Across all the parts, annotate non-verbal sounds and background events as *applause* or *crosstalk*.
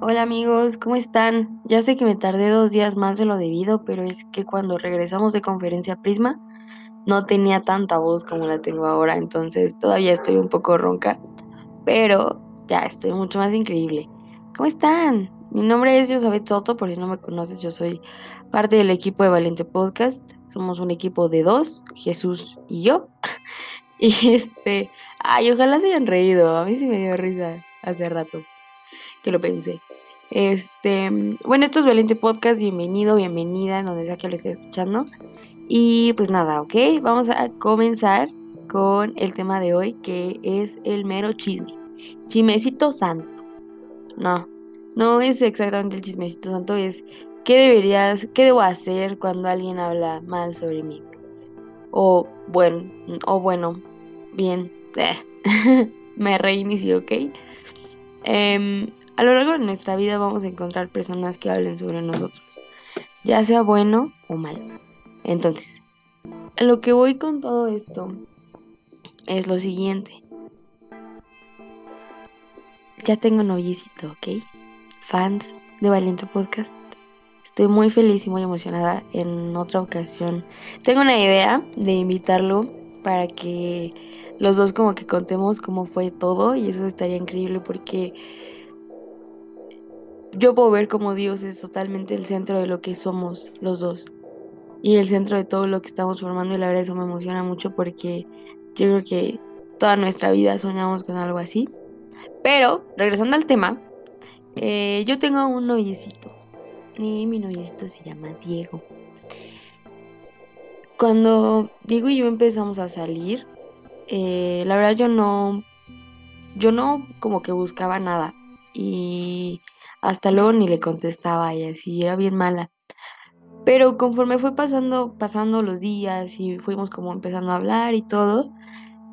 Hola amigos, ¿cómo están? Ya sé que me tardé dos días más de lo debido, pero es que cuando regresamos de conferencia Prisma no tenía tanta voz como la tengo ahora, entonces todavía estoy un poco ronca, pero ya estoy mucho más increíble. ¿Cómo están? Mi nombre es Josabet Soto, por si no me conoces, yo soy parte del equipo de Valiente Podcast. Somos un equipo de dos, Jesús y yo. *laughs* Y este, ay, ojalá se hayan reído, a mí sí me dio risa hace rato que lo pensé. Este, bueno, esto es Valiente Podcast, bienvenido, bienvenida, en donde sea que lo esté escuchando. Y pues nada, ok, vamos a comenzar con el tema de hoy, que es el mero chisme. Chismecito santo. No, no es exactamente el chismecito santo, es qué deberías, qué debo hacer cuando alguien habla mal sobre mí. O bueno, o bueno, bien, *laughs* me reinicio, ¿ok? Eh, a lo largo de nuestra vida vamos a encontrar personas que hablen sobre nosotros, ya sea bueno o mal. Entonces, lo que voy con todo esto es lo siguiente. Ya tengo noviecito, ¿ok? Fans de Valiente Podcast. Estoy muy feliz y muy emocionada. En otra ocasión tengo una idea de invitarlo para que los dos como que contemos cómo fue todo y eso estaría increíble porque yo puedo ver como Dios es totalmente el centro de lo que somos los dos y el centro de todo lo que estamos formando y la verdad eso me emociona mucho porque yo creo que toda nuestra vida soñamos con algo así. Pero, regresando al tema, eh, yo tengo un noviecito y mi noviecito se llama Diego. Cuando Diego y yo empezamos a salir, eh, la verdad yo no, yo no como que buscaba nada y hasta luego ni le contestaba y así, era bien mala. Pero conforme fue pasando, pasando los días y fuimos como empezando a hablar y todo,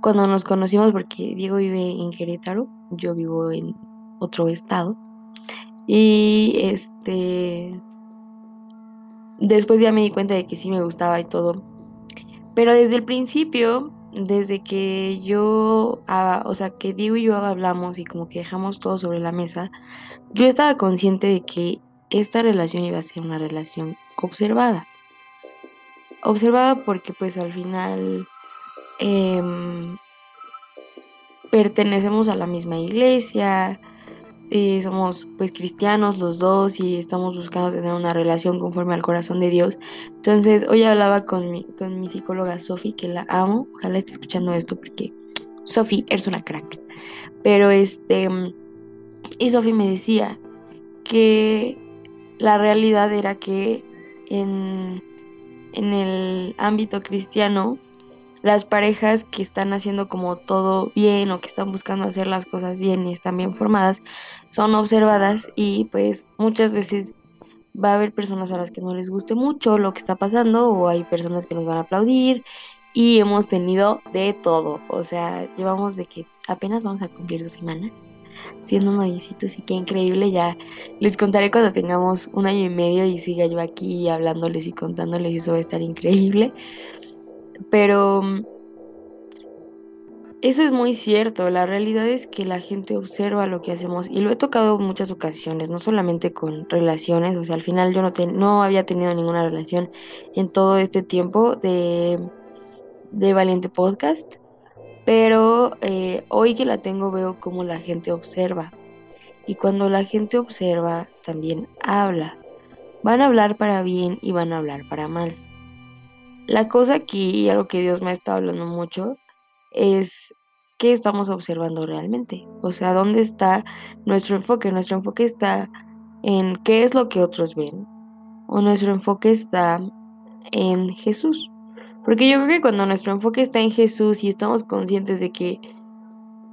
cuando nos conocimos, porque Diego vive en Querétaro, yo vivo en otro estado, y este, después ya me di cuenta de que sí me gustaba y todo. Pero desde el principio desde que yo, ah, o sea, que Diego y yo hablamos y como que dejamos todo sobre la mesa, yo estaba consciente de que esta relación iba a ser una relación observada. Observada porque pues al final em, pertenecemos a la misma iglesia, eh, somos pues cristianos los dos y estamos buscando tener una relación conforme al corazón de Dios. Entonces hoy hablaba con mi, con mi psicóloga Sofi, que la amo, ojalá esté escuchando esto porque Sofi eres una crack. Pero este, y Sofi me decía que la realidad era que en, en el ámbito cristiano las parejas que están haciendo como todo bien o que están buscando hacer las cosas bien y están bien formadas son observadas y pues muchas veces va a haber personas a las que no les guste mucho lo que está pasando o hay personas que nos van a aplaudir y hemos tenido de todo, o sea, llevamos de que apenas vamos a cumplir dos semanas siendo noviecitos y qué increíble, ya les contaré cuando tengamos un año y medio y siga yo aquí hablándoles y contándoles y eso va a estar increíble. Pero mm, eso es muy cierto, la realidad es que la gente observa lo que hacemos y lo he tocado en muchas ocasiones, no solamente con relaciones, o sea, al final yo no, no había tenido ninguna relación en todo este tiempo de, de Valiente Podcast, pero eh, hoy que la tengo veo cómo la gente observa y cuando la gente observa también habla, van a hablar para bien y van a hablar para mal. La cosa aquí, y algo que Dios me ha estado hablando mucho, es qué estamos observando realmente. O sea, ¿dónde está nuestro enfoque? Nuestro enfoque está en qué es lo que otros ven. O nuestro enfoque está en Jesús. Porque yo creo que cuando nuestro enfoque está en Jesús y estamos conscientes de que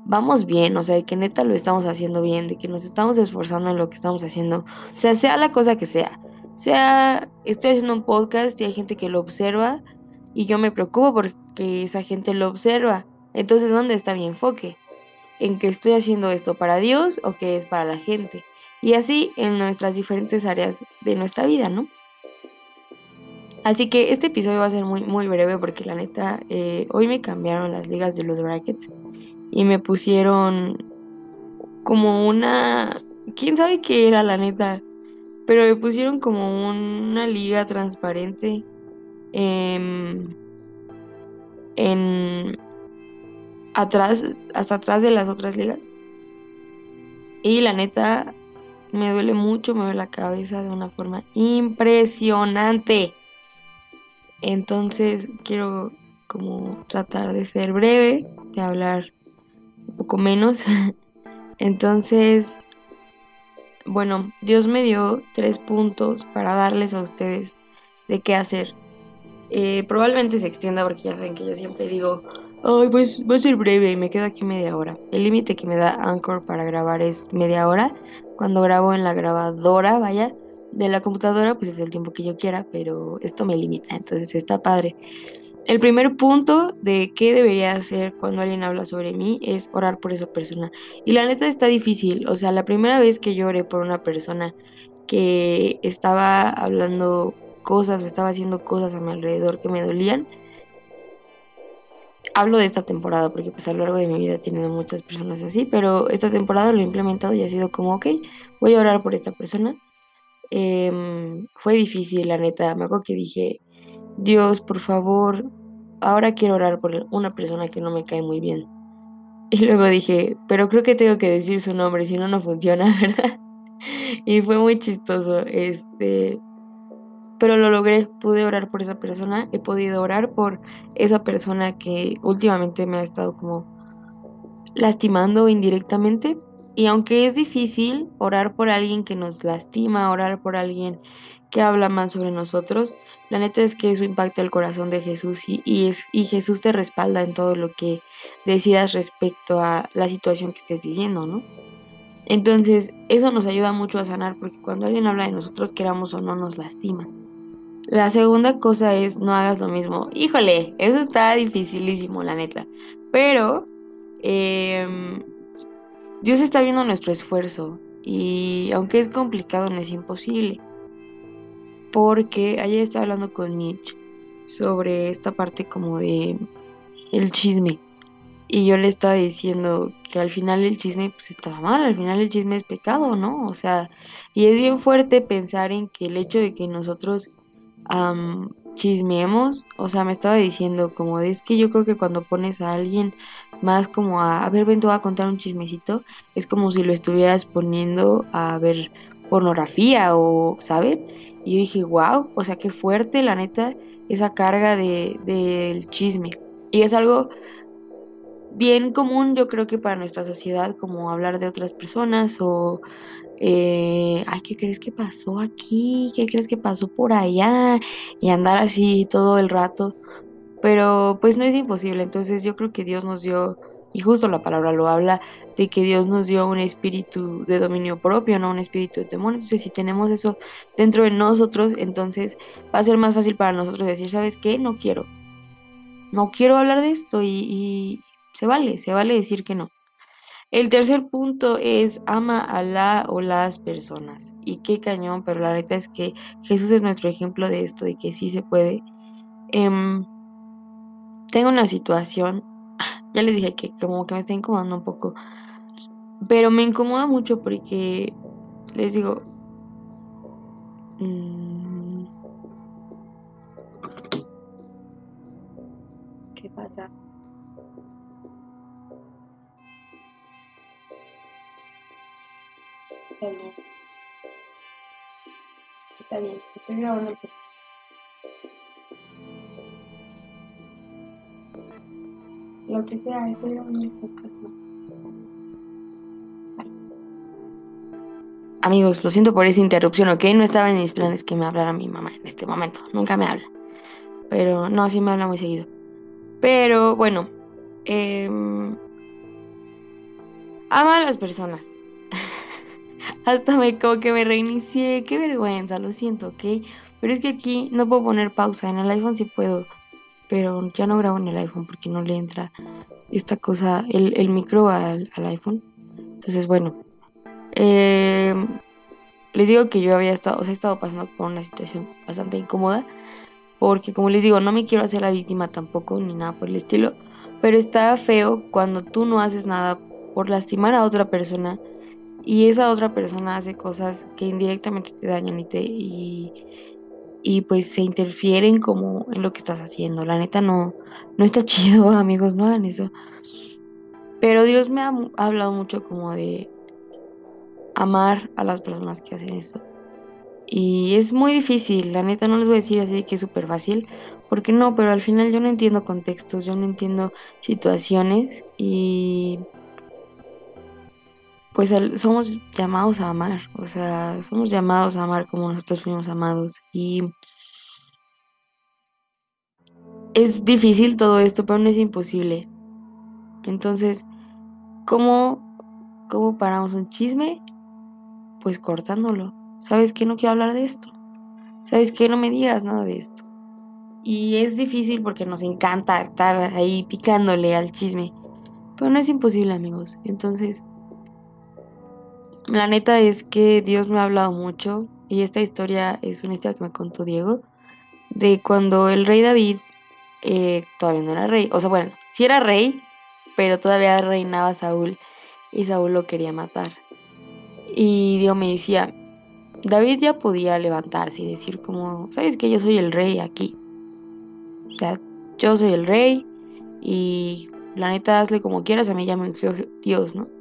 vamos bien, o sea, de que neta lo estamos haciendo bien, de que nos estamos esforzando en lo que estamos haciendo, o sea, sea la cosa que sea, sea, estoy haciendo un podcast y hay gente que lo observa y yo me preocupo porque esa gente lo observa. Entonces, ¿dónde está mi enfoque? ¿En que estoy haciendo esto para Dios o que es para la gente? Y así en nuestras diferentes áreas de nuestra vida, ¿no? Así que este episodio va a ser muy, muy breve porque la neta, eh, hoy me cambiaron las ligas de los brackets y me pusieron como una quién sabe qué era la neta, pero me pusieron como una liga transparente en, en atrás, hasta atrás de las otras ligas. Y la neta, me duele mucho, me duele la cabeza de una forma impresionante. Entonces quiero como tratar de ser breve, de hablar un poco menos. *laughs* Entonces, bueno, Dios me dio tres puntos para darles a ustedes de qué hacer. Eh, probablemente se extienda porque ya saben que yo siempre digo, ay, pues va a ser breve y me quedo aquí media hora. El límite que me da Anchor para grabar es media hora. Cuando grabo en la grabadora, vaya, de la computadora, pues es el tiempo que yo quiera, pero esto me limita, entonces está padre. El primer punto de qué debería hacer cuando alguien habla sobre mí es orar por esa persona. Y la neta está difícil. O sea, la primera vez que yo oré por una persona que estaba hablando cosas o estaba haciendo cosas a mi alrededor que me dolían, hablo de esta temporada porque pues a lo largo de mi vida he tenido muchas personas así, pero esta temporada lo he implementado y ha sido como, ok, voy a orar por esta persona. Em, fue difícil, la neta. Me acuerdo que dije, Dios, por favor, ahora quiero orar por una persona que no me cae muy bien. Y luego dije, pero creo que tengo que decir su nombre, si no, no funciona, *laughs* ¿verdad? Y fue muy chistoso, este... Pero lo logré, pude orar por esa persona, he podido orar por esa persona que últimamente me ha estado como lastimando indirectamente. Y aunque es difícil orar por alguien que nos lastima, orar por alguien que habla mal sobre nosotros, la neta es que eso impacta el corazón de Jesús y, es, y Jesús te respalda en todo lo que decidas respecto a la situación que estés viviendo, ¿no? Entonces, eso nos ayuda mucho a sanar porque cuando alguien habla de nosotros, queramos o no, nos lastima. La segunda cosa es no hagas lo mismo. Híjole, eso está dificilísimo, la neta. Pero em, Dios está viendo nuestro esfuerzo y aunque es complicado, no es imposible porque ayer estaba hablando con Mitch sobre esta parte como de el chisme. Y yo le estaba diciendo que al final el chisme pues estaba mal, al final el chisme es pecado, ¿no? O sea, y es bien fuerte pensar en que el hecho de que nosotros chismeemos, o sea, me estaba diciendo como es que yo creo que cuando pones a alguien más como a, a ver, ven, te voy a contar un chismecito, es como si lo estuvieras poniendo a ver pornografía o, ¿sabes? Y yo dije, wow, o sea, qué fuerte, la neta, esa carga del de, chisme. Y es algo bien común, yo creo que para nuestra sociedad, como hablar de otras personas o, eh, ay, ¿qué crees que pasó aquí? ¿Qué crees que pasó por allá? Y andar así todo el rato. Pero pues no es imposible, entonces yo creo que Dios nos dio y justo la palabra lo habla de que Dios nos dio un espíritu de dominio propio, no un espíritu de temor. Entonces, si tenemos eso dentro de nosotros, entonces va a ser más fácil para nosotros decir, ¿sabes qué? No quiero. No quiero hablar de esto y, se vale, se vale decir que no. El tercer punto es ama a la o las personas. Y qué cañón, pero la neta es que Jesús es nuestro ejemplo de esto, de que sí se puede. Em, tengo una situación ya les dije que como que me está incomodando un poco. Pero me incomoda mucho porque les digo... Mm, ¿Qué pasa? Está bien. Está bien. Estoy grabando el Amigos, lo siento por esa interrupción, ¿ok? No estaba en mis planes que me hablara mi mamá en este momento. Nunca me habla. Pero no, sí me habla muy seguido. Pero bueno, em, ama a las personas. *laughs* Hasta me como que me reinicié. Qué vergüenza, lo siento, ¿ok? Pero es que aquí no puedo poner pausa. En el iPhone sí puedo pero ya no grabo en el iPhone porque no le entra esta cosa, el, micro al, iPhone. Entonces, bueno, eh, les digo que yo había estado, o sea, he estado pasando por una situación bastante incómoda, porque como les digo, no me quiero hacer la víctima tampoco, ni nada por el estilo, pero está feo cuando tú no haces nada por lastimar a otra persona y esa otra persona hace cosas que indirectamente te dañan y te y, y pues se interfieren como en lo que estás haciendo. La neta no no está *laughs* chido, amigos, no hagan eso. Pero Dios me ha hablado mucho como de amar a las personas que hacen esto. Y es muy difícil, la neta no les voy a decir así que es súper fácil, porque no, pero al final yo no entiendo contextos, yo no entiendo situaciones y pues somos llamados a amar, o sea, somos llamados a amar como nosotros fuimos amados y es difícil todo esto, pero no es imposible. Entonces, ¿cómo, cómo paramos un chisme? Pues cortándolo. ¿Sabes qué? No quiero hablar de esto. ¿Sabes qué? No me digas nada de esto. Y es difícil porque nos encanta estar ahí picándole al chisme. Pero no es imposible, amigos. Entonces, la neta es que Dios me ha hablado mucho. Y esta historia es una historia que me contó Diego. De cuando el rey David eh, todavía no era rey. O sea, bueno, sí era rey, pero todavía reinaba Saúl. Y Saúl lo quería matar. Y Dios me decía, David ya podía levantarse y decir como, ¿sabes que Yo soy el rey aquí. O sea, yo soy el rey y la neta hazle como quieras, a mí ya me Dios, ¿no?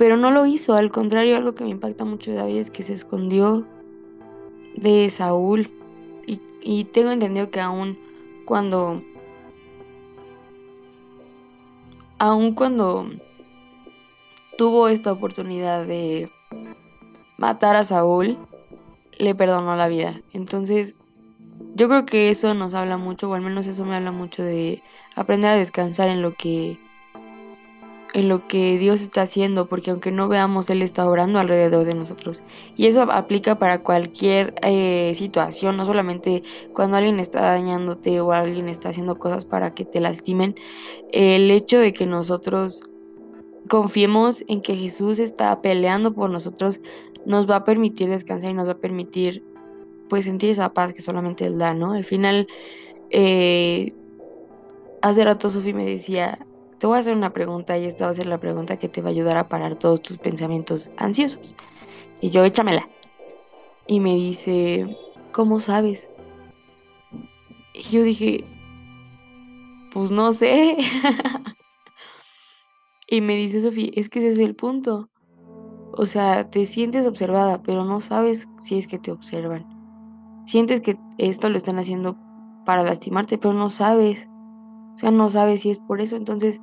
Pero no lo hizo, al contrario, algo que me impacta mucho de David es que se escondió de Saúl. Y, y tengo entendido que aún cuando... Aún cuando tuvo esta oportunidad de matar a Saúl, le perdonó la vida. Entonces, yo creo que eso nos habla mucho, o al menos eso me habla mucho de aprender a descansar en lo que en lo que Dios está haciendo, porque aunque no veamos, Él está orando alrededor de nosotros. Y eso aplica para cualquier eh, situación, no solamente cuando alguien está dañándote o alguien está haciendo cosas para que te lastimen. El hecho de que nosotros confiemos en que Jesús está peleando por nosotros nos va a permitir descansar y nos va a permitir pues sentir esa paz que solamente Él da, ¿no? Al final, eh, hace rato Sofi me decía, te voy a hacer una pregunta y esta va a ser la pregunta que te va a ayudar a parar todos tus pensamientos ansiosos. Y yo, échamela. Y me dice, ¿cómo sabes? Y yo dije, pues no sé. *laughs* y me dice Sofía, es que ese es el punto. O sea, te sientes observada, pero no sabes si es que te observan. Sientes que esto lo están haciendo para lastimarte, pero no sabes. O sea, no sabes si es por eso. Entonces,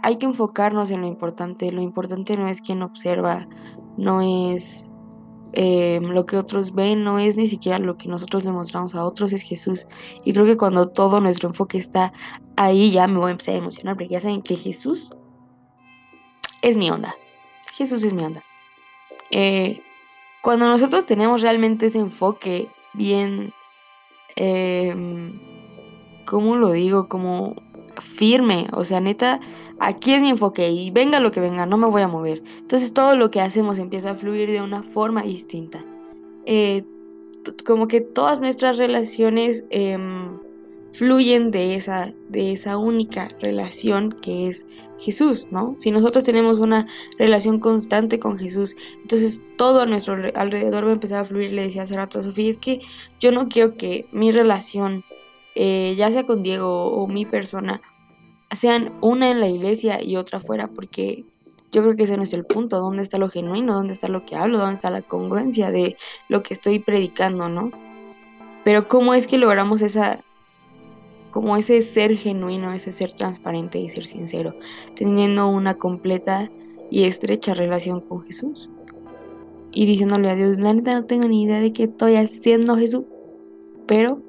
hay que enfocarnos en lo importante. Lo importante no es quien observa, no es em, lo que otros ven, no es ni siquiera lo que nosotros le mostramos a otros, es Jesús. Y creo que cuando todo nuestro enfoque está ahí, ya me voy a empezar a emocionar, porque ya saben que Jesús es mi onda. Jesús es mi onda. Eh, cuando nosotros tenemos realmente ese enfoque bien, em, ¿cómo lo digo? Como firme, o sea, neta, aquí es mi enfoque y venga lo que venga, no me voy a mover. Entonces todo lo que hacemos empieza a fluir de una forma distinta. Eh, como que todas nuestras relaciones em, fluyen de esa, de esa única relación que es Jesús, ¿no? Si nosotros tenemos una relación constante con Jesús, entonces todo a nuestro alrededor va a empezar a fluir. Le decía hace rato a Sofía, es que yo no quiero que mi relación, eh, ya sea con Diego o mi persona, sean una en la iglesia y otra fuera, porque yo creo que ese no es el punto, dónde está lo genuino, dónde está lo que hablo, dónde está la congruencia de lo que estoy predicando, ¿no? Pero cómo es que logramos esa como ese ser genuino, ese ser transparente y ser sincero, teniendo una completa y estrecha relación con Jesús. Y diciéndole a Dios, la neta no tengo ni idea de qué estoy haciendo Jesús, pero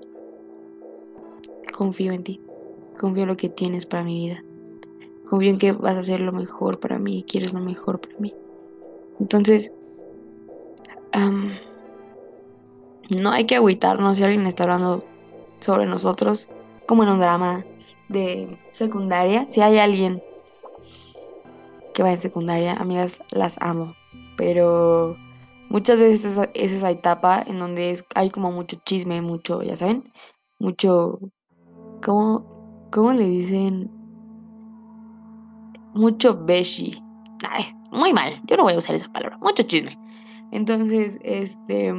confío en ti, confío en lo que tienes para mi vida, confío en que vas a hacer lo mejor para mí, quieres lo mejor para mí. Entonces, no hay que agüitarnos si alguien está hablando sobre nosotros como en un drama de secundaria. Si hay alguien que va en secundaria, amigas, las amo. Pero muchas veces es, esa etapa en donde hay como mucho chisme, mucho, ya saben, mucho, ¿cómo, cómo le dicen? Mucho beshi. muy mal, yo no voy a usar esa palabra, mucho chisme. Entonces, este,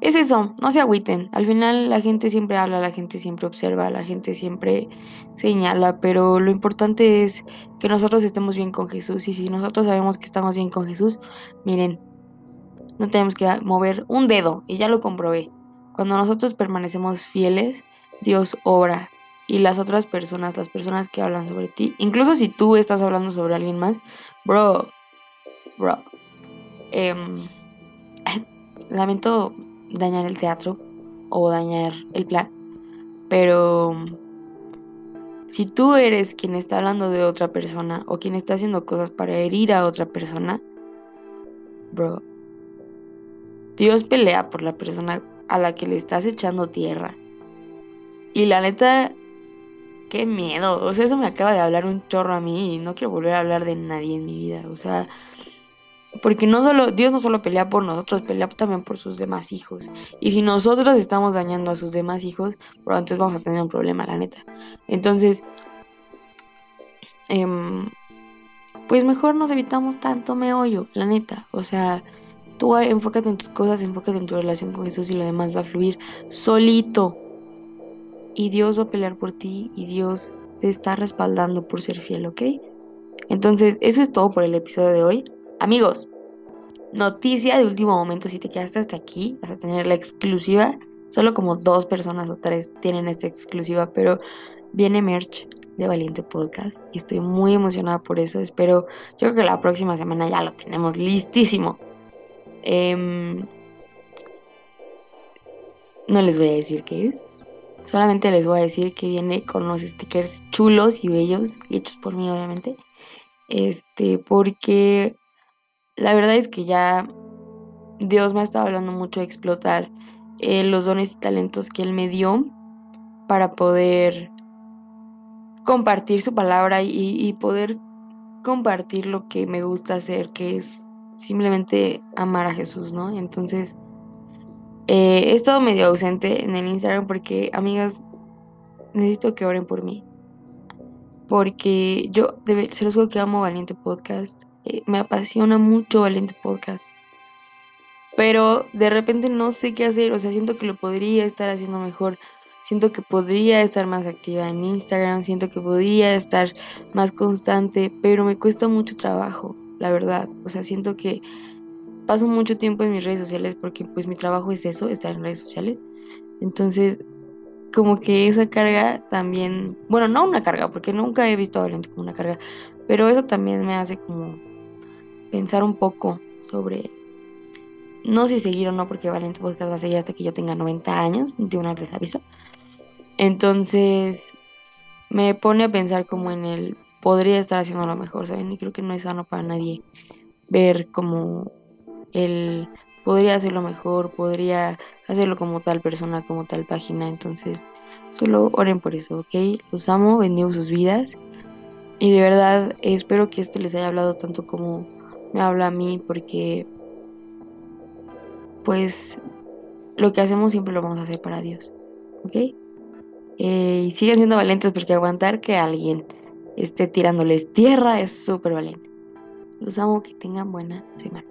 es eso, no se agüiten. Al final la gente siempre habla, la gente siempre observa, la gente siempre señala, pero lo importante es que nosotros estemos bien con Jesús y si nosotros sabemos que estamos bien con Jesús, miren, no tenemos que mover un dedo y ya lo comprobé. Cuando nosotros permanecemos fieles, Dios obra y las otras personas, las personas que hablan sobre ti, incluso si tú estás hablando sobre alguien más, bro, bro, eh, *laughs* lamento dañar el teatro o dañar el plan, pero si tú eres quien está hablando de otra persona o quien está haciendo cosas para herir a otra persona, bro, Dios pelea por la persona a la que le estás echando tierra. Y la neta, qué miedo. O sea, eso me acaba de hablar un chorro a mí y no quiero volver a hablar de nadie en mi vida. O sea, porque no solo, Dios no solo pelea por nosotros, pelea también por sus demás hijos. Y si nosotros estamos dañando a sus demás hijos, pues entonces vamos a tener un problema, la neta. Entonces, em, pues mejor nos evitamos tanto meollo, la neta. O sea, tú enfócate en tus cosas, enfócate en tu relación con Jesús y lo demás va a fluir solito. Y Dios va a pelear por ti y Dios te está respaldando por ser fiel, ¿ok? Entonces, eso es todo por el episodio de hoy. Amigos, noticia de último momento, si te quedaste hasta aquí, vas a tener la exclusiva. Solo como dos personas o tres tienen esta exclusiva, pero viene merch de Valiente Podcast y estoy muy emocionada por eso. Espero, yo creo que la próxima semana ya lo tenemos listísimo. Em, no les voy a decir qué es. Solamente les voy a decir que viene con unos stickers chulos y bellos, hechos por mí obviamente. Este, porque la verdad es que ya Dios me ha estado hablando mucho de explotar eh, los dones y talentos que Él me dio para poder compartir su palabra y, poder compartir lo que me gusta hacer, que es simplemente amar a Jesús, ¿no? Entonces, eh, he estado medio ausente en el Instagram porque, amigas, necesito que oren por mí. Porque yo se los digo que amo Valiente Podcast. Eh, me apasiona mucho Valiente Podcast. Pero de repente no sé qué hacer, o sea, siento que lo podría estar haciendo mejor. Siento que podría estar más activa en Instagram, siento que podría estar más constante, pero me cuesta mucho trabajo, la verdad. O sea, siento que paso mucho tiempo en mis redes sociales porque pues mi trabajo es eso, estar en redes sociales. Entonces, como que esa carga también, bueno, no una carga, porque nunca he visto a Valiente como una carga, pero eso también me hace como pensar un poco sobre, no si seguir o no, porque Valiente Podcast va a seguir hasta que yo tenga 90 años, de una aviso. Entonces, me pone a pensar como en el, podría estar haciendo lo mejor, ¿saben? Y creo que no es sano para nadie ver como el, podría hacerlo mejor, podría hacerlo como tal persona, como tal página. Entonces, solo oren por eso, ¿ok? Los amo, bendigo sus vidas. Y de verdad espero que esto les haya hablado tanto como me habla a mí porque pues lo que hacemos siempre lo vamos a hacer para Dios. ¿Ok? Eh, y siguen siendo valientes porque aguantar que alguien esté tirándoles tierra es súper valiente. Los amo, que tengan buena semana.